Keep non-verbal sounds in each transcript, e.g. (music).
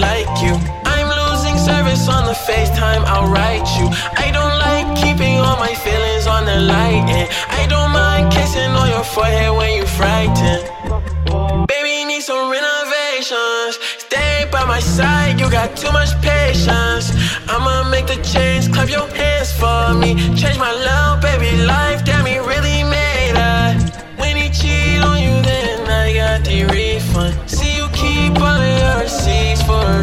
dislike you. I'm losing service on the FaceTime, I'll write you. I don't like keeping all my feelings on the light, eh. and I don't mind kissing on your forehead when you're frightened. Baby, need some renovations. Stay by my side, you got too much patience. I'ma make the change, clap your hands for me. Change my love, baby, life, damn, he really made us. When he cheat on you, then I got the refund. See, you keep all your receipts for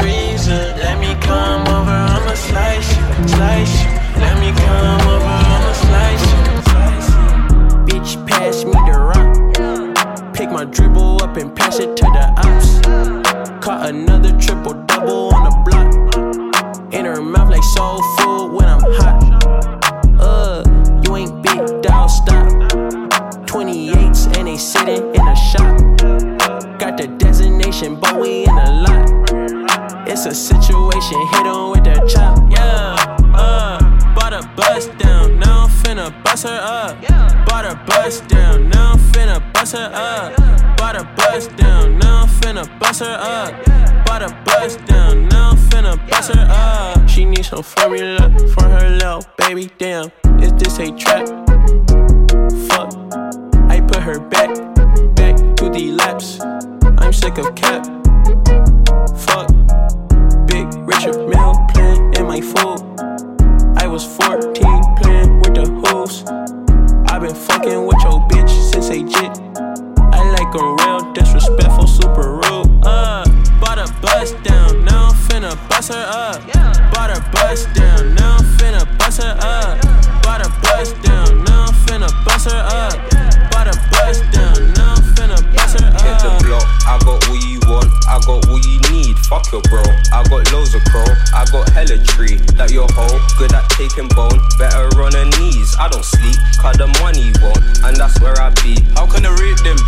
slice. Let me come over, I'ma slice slice. Bitch, pass me the rock. Pick my dribble up and pass it to the ops. Caught another triple double on the block. In her mouth like soul food when I'm hot. Don't sleep, cause the money won't, and that's where I be. How can I rate them?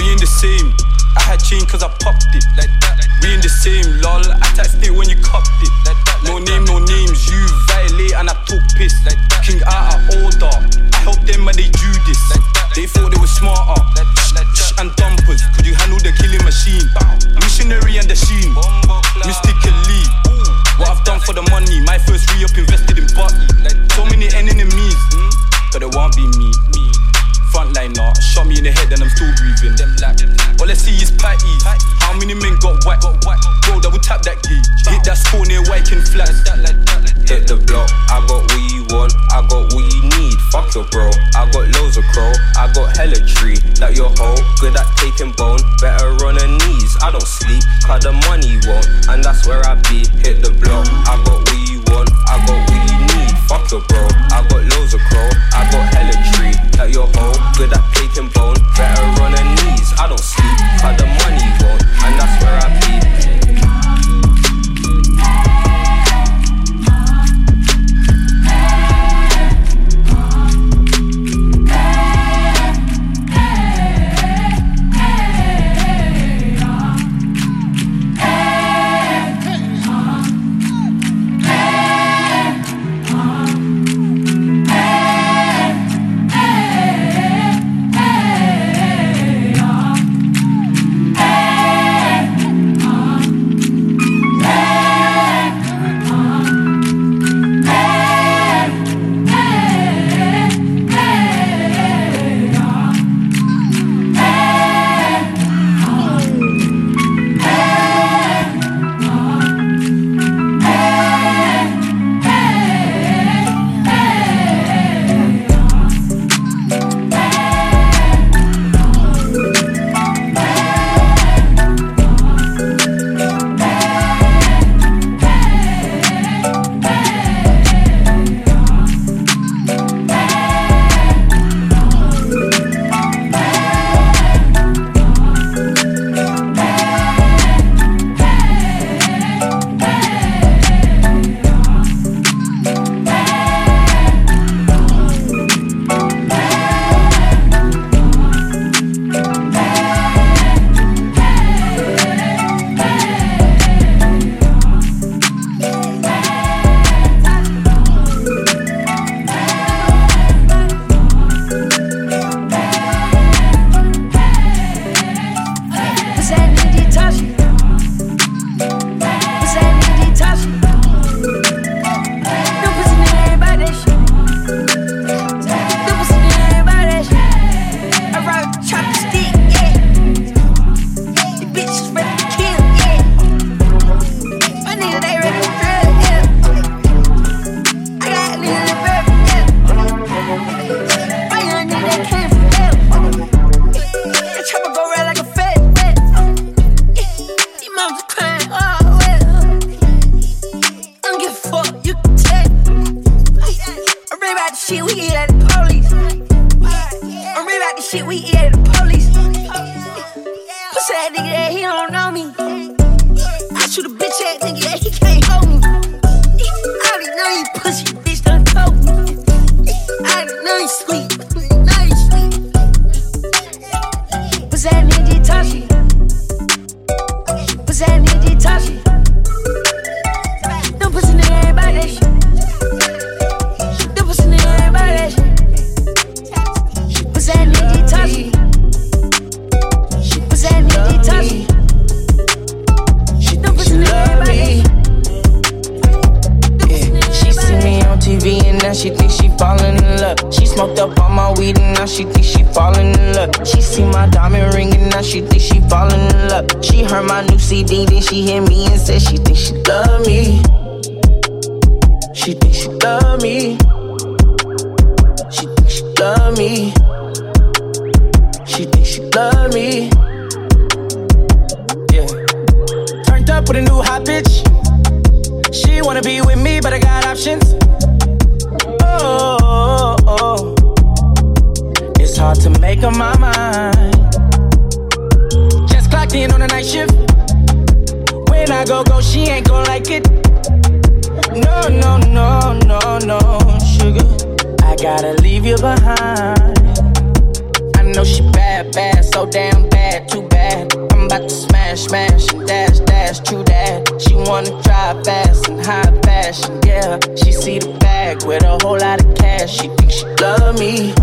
We in the same. I had chain cause I popped it. Like that. We in the same, lol. I taxed it when you copped it. Like that. No name, no names. You violate and I took piss. Like that. King out of order. I helped them and they do this. Like. They thought they were smarter. Like. Like that. And dumpers. Could you handle the killing machine? Missionary and the sheen. Mystically. What I've done for the money. My first re up invested and I'm still breathing. Them like, all I see is patties. How many men got whacked? Bro, double tap that gauge. Hit that score near Wyking Flats. Hit the block, I got what you want, I got what you need. Fuck your bro, I got loads of crow, I got hella tree. That your hoe, good at taking bone, better on her knees. I don't sleep, cause the money won't, and that's where I be. Hit the block, I got what you want, I got what you need. Fuck your bro, I got loads of crow, I got That your hoe, good at taking bone, better on her knees. I don't sleep, damn bad, too bad. I'm about to smash, smash, and dash, dash, true that. She wanna drive fast and high fashion, yeah. She see the bag with a whole lot of cash. She think she love me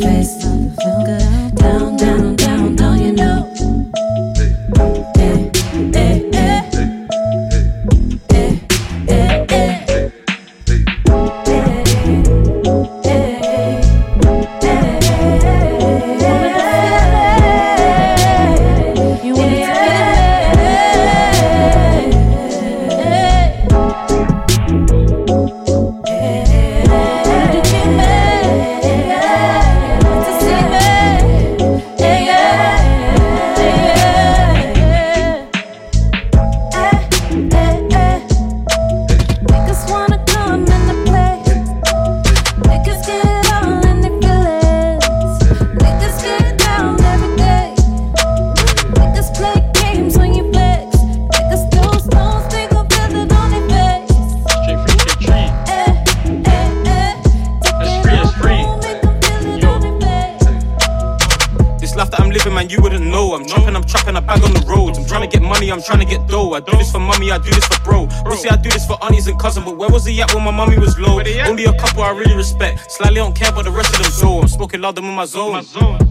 fist. love them in my zone.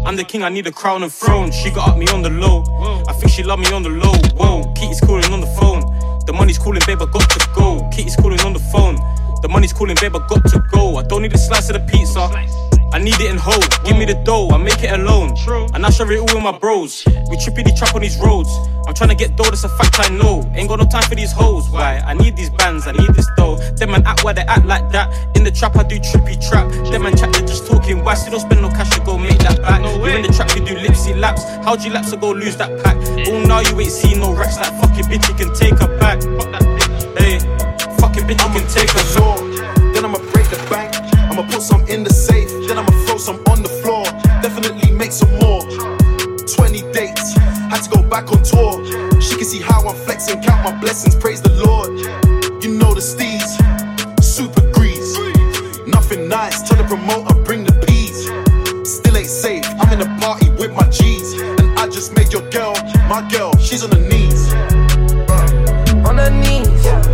I'm the king, I need a crown and throne. She got up me on the low. I think she love me on the low. Whoa, Kitty's calling on the phone. The money's calling, babe, I got to go. Kitty's calling on the phone. The money's calling, babe, I got to go. I don't need a slice of the pizza. I need it in whole. Give me the dough, I make it alone. And I share it all with my bros. We trippy the trap on these roads. I'm trying to get dough, that's a fact I know. Ain't got no time for these hoes. Why? I need these bands, I need this dough. Them man act where they act like that. In the trap, I do trippy trap. Them man chat, they just talking why. You don't spend no cash to go make that back. No you in the trap, you do lipsy laps. How'd you laps to go lose that pack? All now you ain't seen no racks. That fucking bitch, you can take her back. Hey, fucking bitch, you can take her back. Then I'ma break the bank. I'ma put some in the Had to go back on tour. She can see how I'm flexing, count my blessings, praise the Lord. You know the steeds, super grease. Nothing nice, tell the promoter, bring the peas. Still ain't safe, I'm in a party with my G's. And I just made your girl, my girl, she's on her knees. On her knees.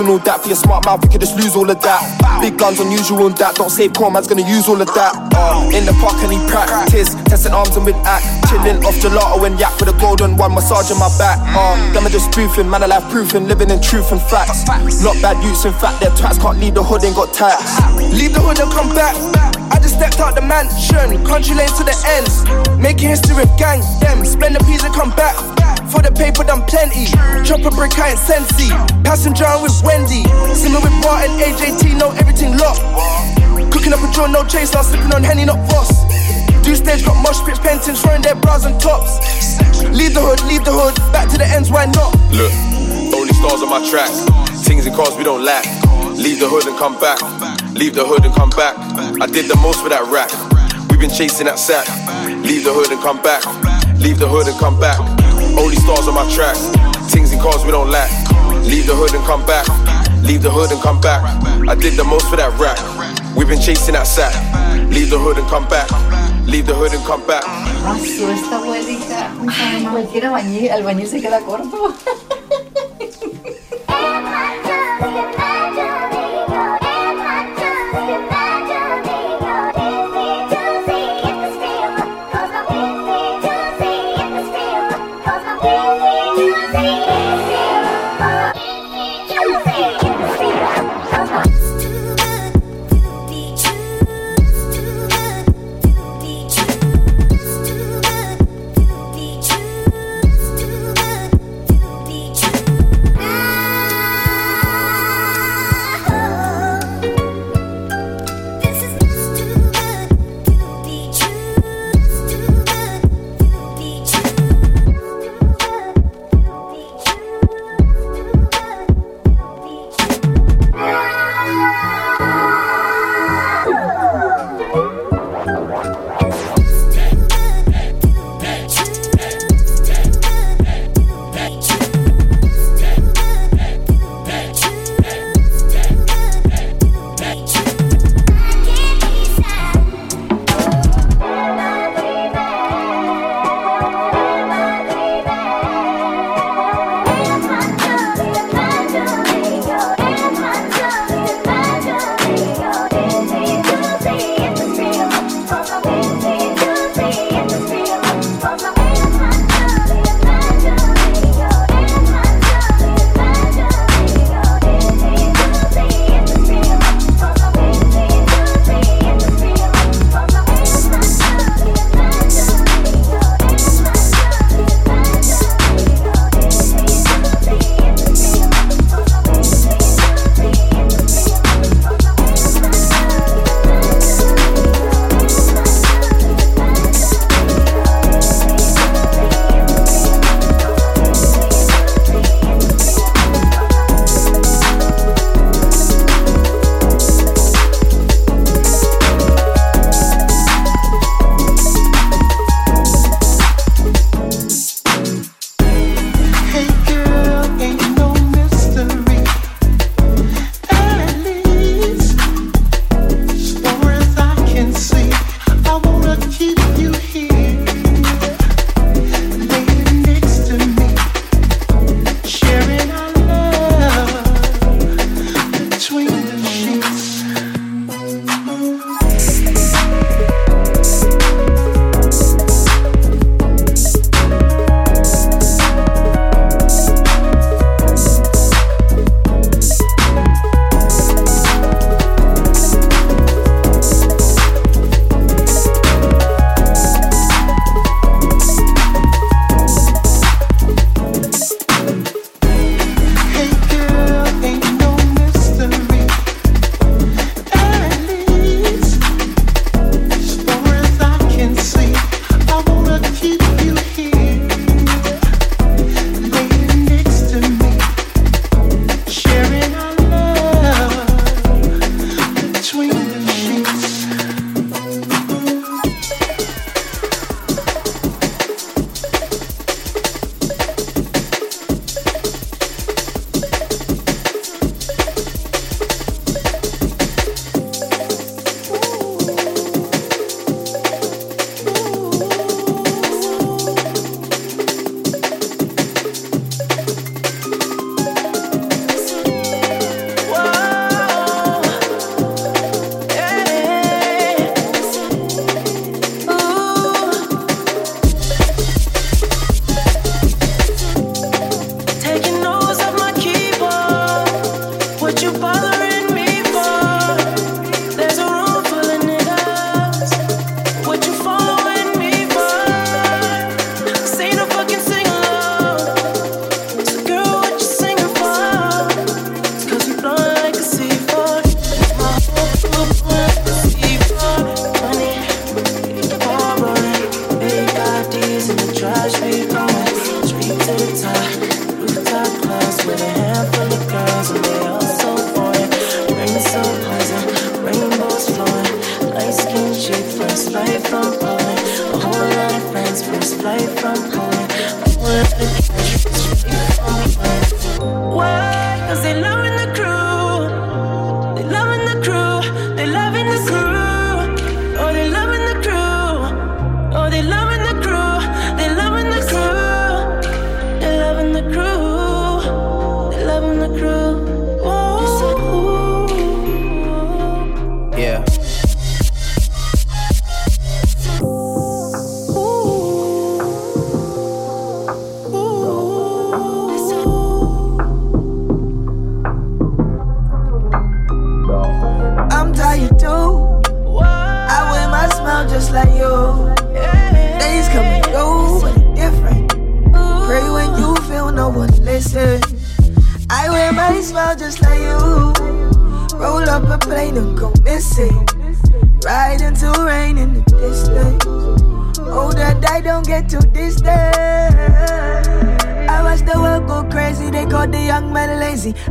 And all that. For your smart mouth, you could just lose all of that. Big guns unusual and that. Don't save poor man's gonna use all of that. Uh, in the park and he practice. Testing arms and with act. Chilling off gelato and yak with a golden one. Massaging my back. Uh, them are just spoofing. Man, alive proofing. Living in truth and facts. Not bad youths in fact. Their twats can't leave the hood and got tax. Leave the hood and come back. I just stepped out the mansion, country lane to the ends. Making history with gang, them. Spend the peas and come back. For the paper, done plenty. Chop a brick, I ain't sensey. Passenger with Wendy. Similar with Martin, AJT, know everything locked. Cooking up a draw, no chase, now slipping on Henny, not Voss. Do stage, got mosh pits, pentins, throwing their bras and tops. Leave the hood, leave the hood, back to the ends, why not? Look, only stars on my tracks. Things and cars we don't lack. Leave the hood and come back. Leave the hood and come back. I did the most for that rack. We've been chasing that sack. Leave the hood and come back. Leave the hood and come back. Only stars on my tracks. Things and cars we don't lack. Leave the hood and come back. Leave the hood and come back. I did the most for that rack. We've been chasing that sack. Leave the hood and come back. Leave the hood and come back. Pasó esta abuelita. Ay, cualquier albañil, albañil se queda corto. (laughs)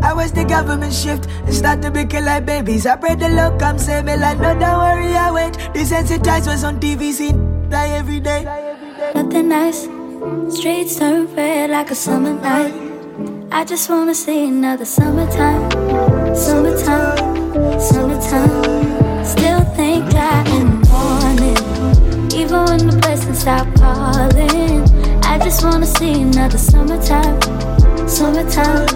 I watch the government shift and start to become like babies. I pray the Lord come save me, like no, don't worry, I wait. Desensitized was on TV, see die every day. Nothing nice, streets turn red like a summer night. I just wanna see another summertime, summertime, summertime. Still think I am morning, even when the blessings stop calling. I just wanna see another summertime, summertime,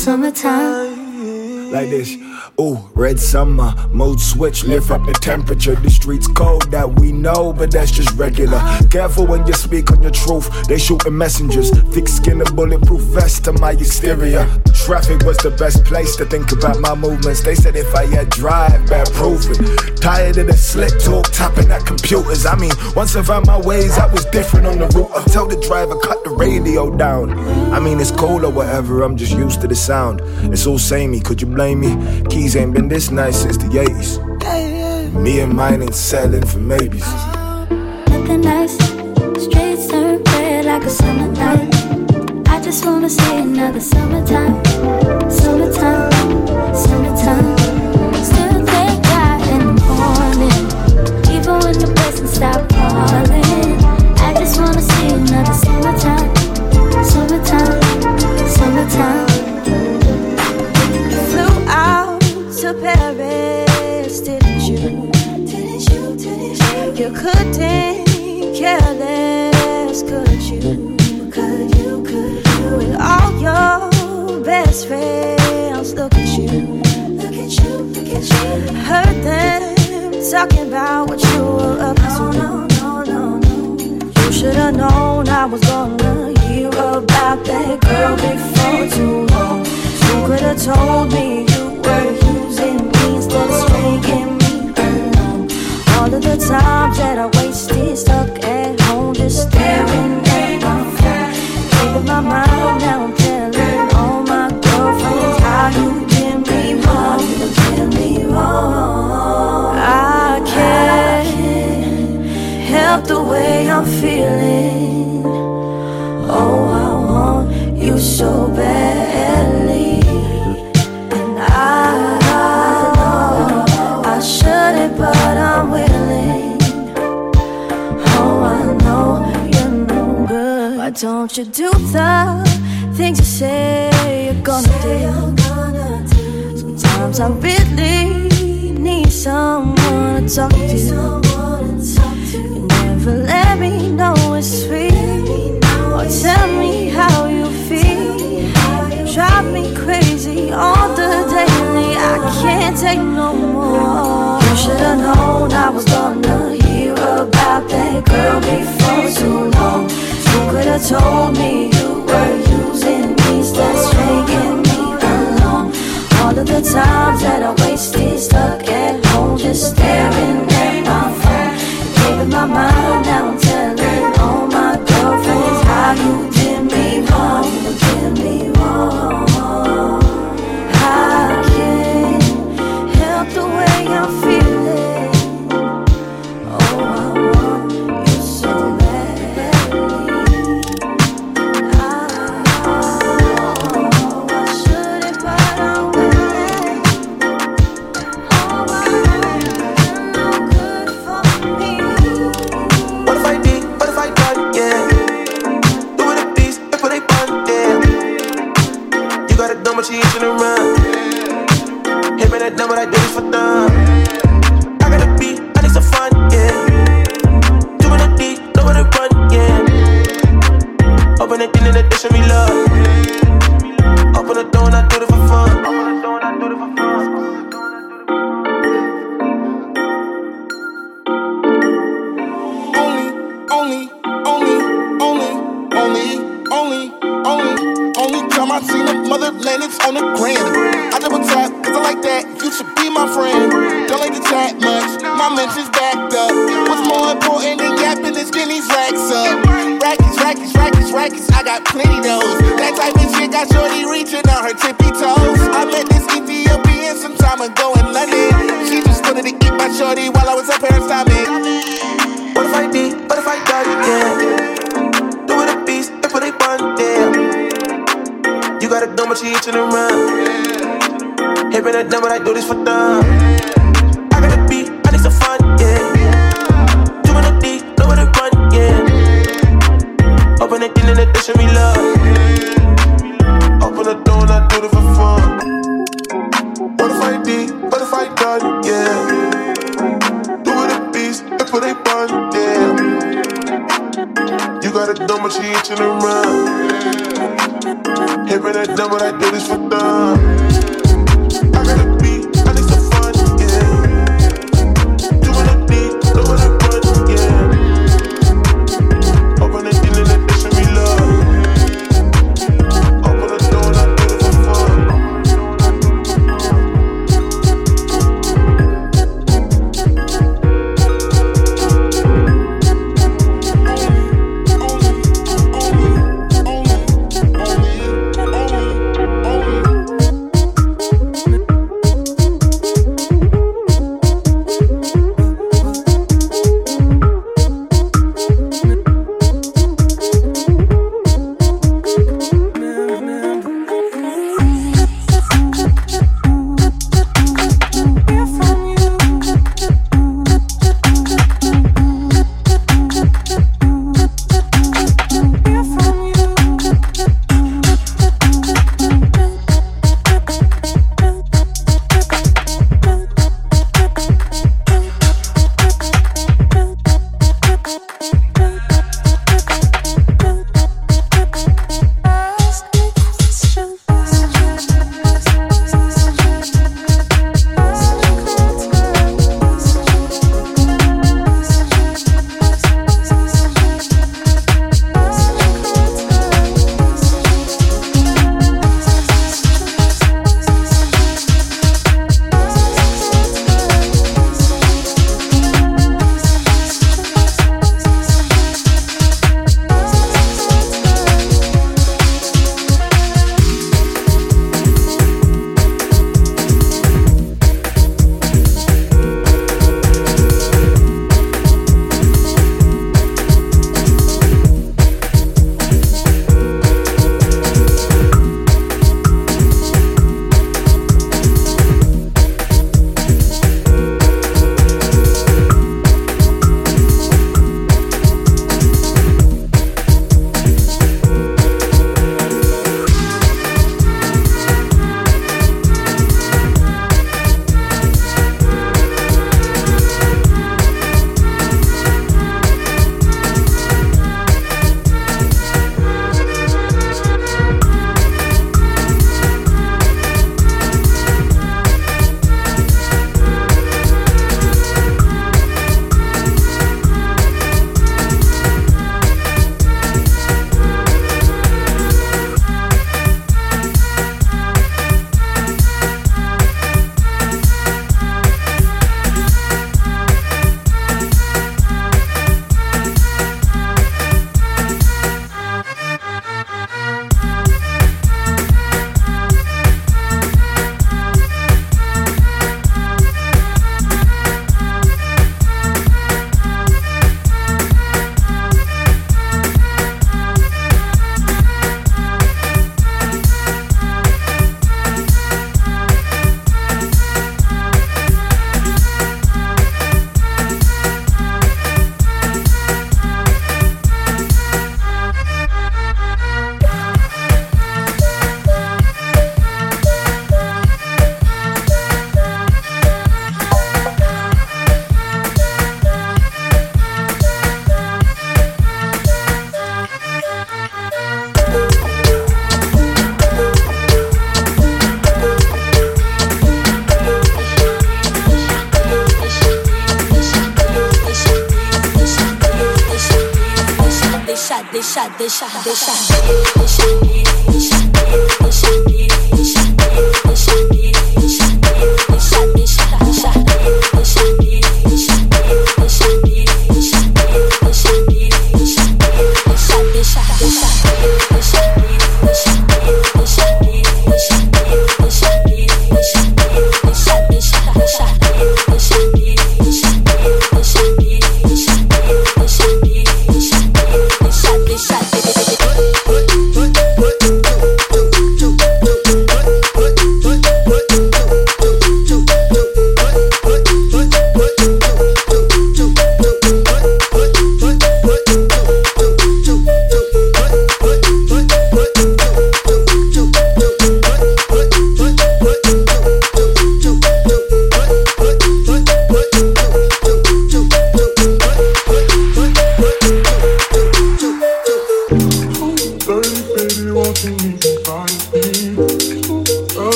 summertime. Like this. Ooh, red summer, mode switch, lift up the temperature. The streets cold that we know, but that's just regular. Careful when you speak on your truth, they shooting messengers. Thick skin and bulletproof vest to my exterior. Traffic was the best place to think about my movements. They said if I had drive, bad proof it. Tired of the slick talk, tapping at computers. I mean, once I found my ways, I was different on the route. I tell the driver, cut the radio down. I mean, it's cool or whatever, I'm just used to the sound. It's all samey, could you blame me? Keys ain't been this nice since the 80s. Me and mine ain't selling for maybes. Nothing nice, streets turn red like a summer night. I just wanna see another summertime, summertime, summertime. Still thank God in the morning, even when the blessings stop falling. I just wanna see another summertime, summertime, summertime. To Paris, didn't you? Didn't you? Didn't you? You couldn't care less, could you? Could you? Could you? With all your best friends, look at you. Look at you. Look at you. Heard them talking about what you were up to. No, no, no, no. You should've known I was gonna hear about that girl before too long. You could've told me someone to talk to. You never let me know it's sweet. Or tell me how you feel. Drive me crazy all the daily. I can't take no more. You should've known I was gonna hear about that girl before too long. You could've told me you were a it's on the gram. I double tap, cause I like that. You should be my friend. Don't like to chat much, my mentions backed up. What's more important than yapping is getting these racks up. Rackets, rackets, rackets, rackets, I got plenty those. That type of shit got Shorty reaching on her tippy toes. I met this Ethiopian some time ago in London. She just wanted to eat my shorty while I was up her stomach. What if I did? What if I done? Yeah. Do it a beast, if it ain't fun, damn. Got a gun, but you itching around. Hipping that number, I do this for fun. I got a beat, I need some fun, yeah. Doing a D, know where to run, yeah. Open it, in and they show me love. Open the door, and I do it for fun. What if I did? What if I done? Yeah. Do it a beast, if it ain't fun, damn. You got a dumb, but she around. Hipping that number, I do this for fun.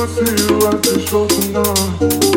Won't you meet me by me?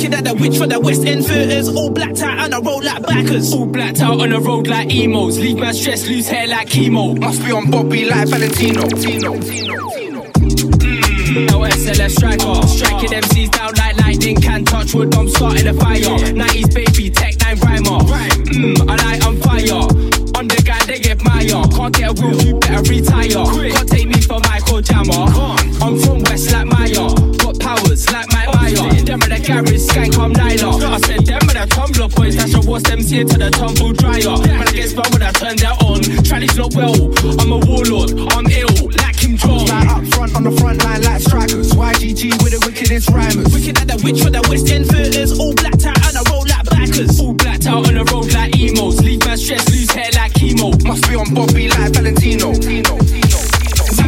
Rhymers. Wicked at the witch for the West End theaters. All blacked out on the road like backers. All blacked out on the road like emos. Leave my stress, lose hair like chemo. Must be on Bobby like Valentino. Mm. Tino, Tino, Tino. LSLS striker. Striking MCs down like lightning. Can't touch wood, I'm starting a fire. 90s baby, tech 9 rhymer. Mmm, I light on fire. I'm the guy they admire. Can't get a wheel, you better retire. Can't take me for Michael Jammer. I'm from West like Maya. Got powers like Maya. Them at the garage, skank, I'm Nyla. I said them at the Tumblr boys, that's your worst MC to the tumble dryer. When I get spun when I turn that on. Charlie's not well, I'm a warlord, I'm ill, like Kim Jong. Like up front on the front line like strikers. YGG with the wickedest rhymers. Wicked at the witch for the West End theaters. All blacked out on the road like backers. All blacked out on the road like emos. Leave my stress, lose hair like chemo. Must be on Bobby like Valentino.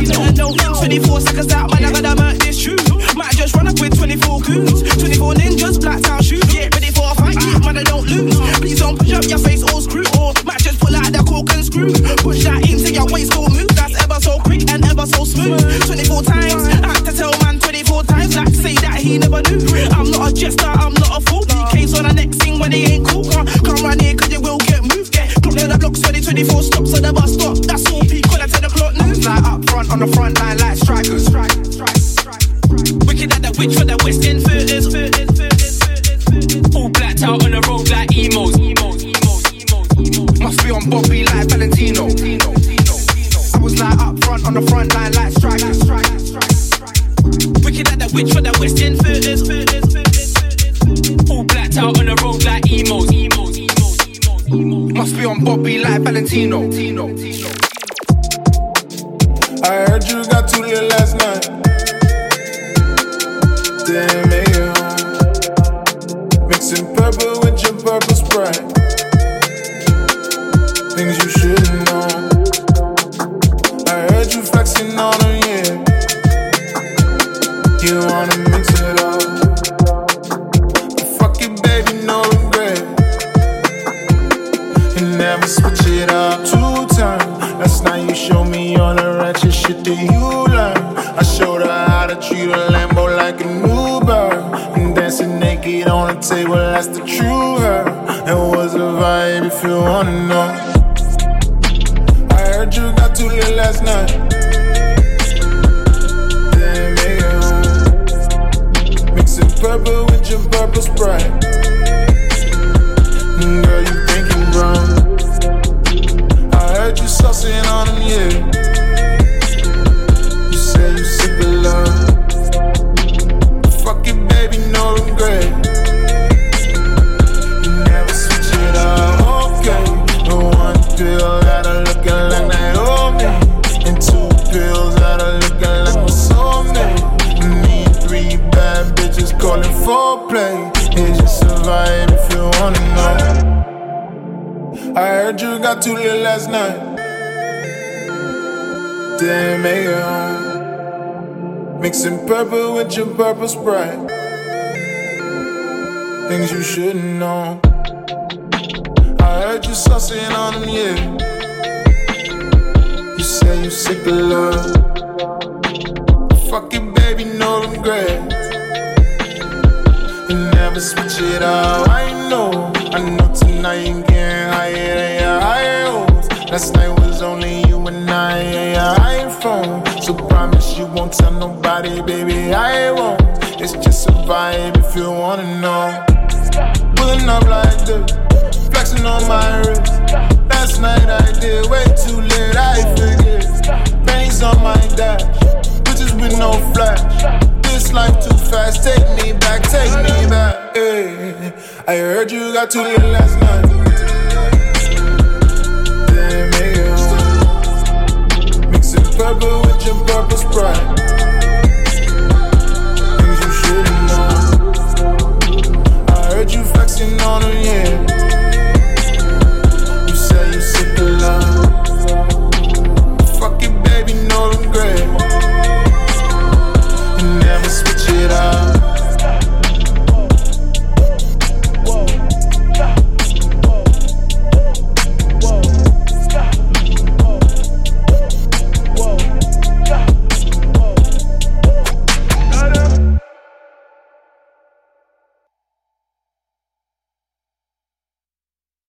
Tino, I know 24 seconds out, man, I gotta mark this shoe. Might just run up with 24 goons. 24 ninjas, blacked out shoes. Get ready for a fight, man, I don't lose. Please don't push up your face all screw. Or might just pull out the cork and screw. Push that into your waist, go move. That's ever so quick and ever so smooth. 24 times, I have to tell man 24 times. Like say that he never knew. I'm not a jester, I'm not a fool. PK's on the next thing when they ain't cool. Come, come round here, cause you will get moved. Get clock near the blocks, 2024 stops at the her. It was a vibe if you wanna know. I heard you got too lit last night. Damn, it. Mixing purple with your purple sprite. Girl, you thinking wrong. I heard you saucing on them, yeah. Got too lit last night. Damn, make it. Mixing purple with your purple sprite. Things you shouldn't know. I heard you sussing on them, yeah. You say you sick of love. Fuck it, baby, no regret. You never switch it out. I know, I know tonight you getting higher than your hopes. Last night was only you and I your iPhone. So promise you won't tell nobody, baby, I won't. It's just a vibe if you wanna know. Pulling up like this, flexing on my wrist. Last night I did way too late, I forget. Bangs on my dash, bitches with no flash. This life too fast, take me back, take me back hey. I heard you got too lit last night. Damn, hey, Mix it purple with your purple sprite. Things you shouldn't know. I heard you flexing on her, yeah.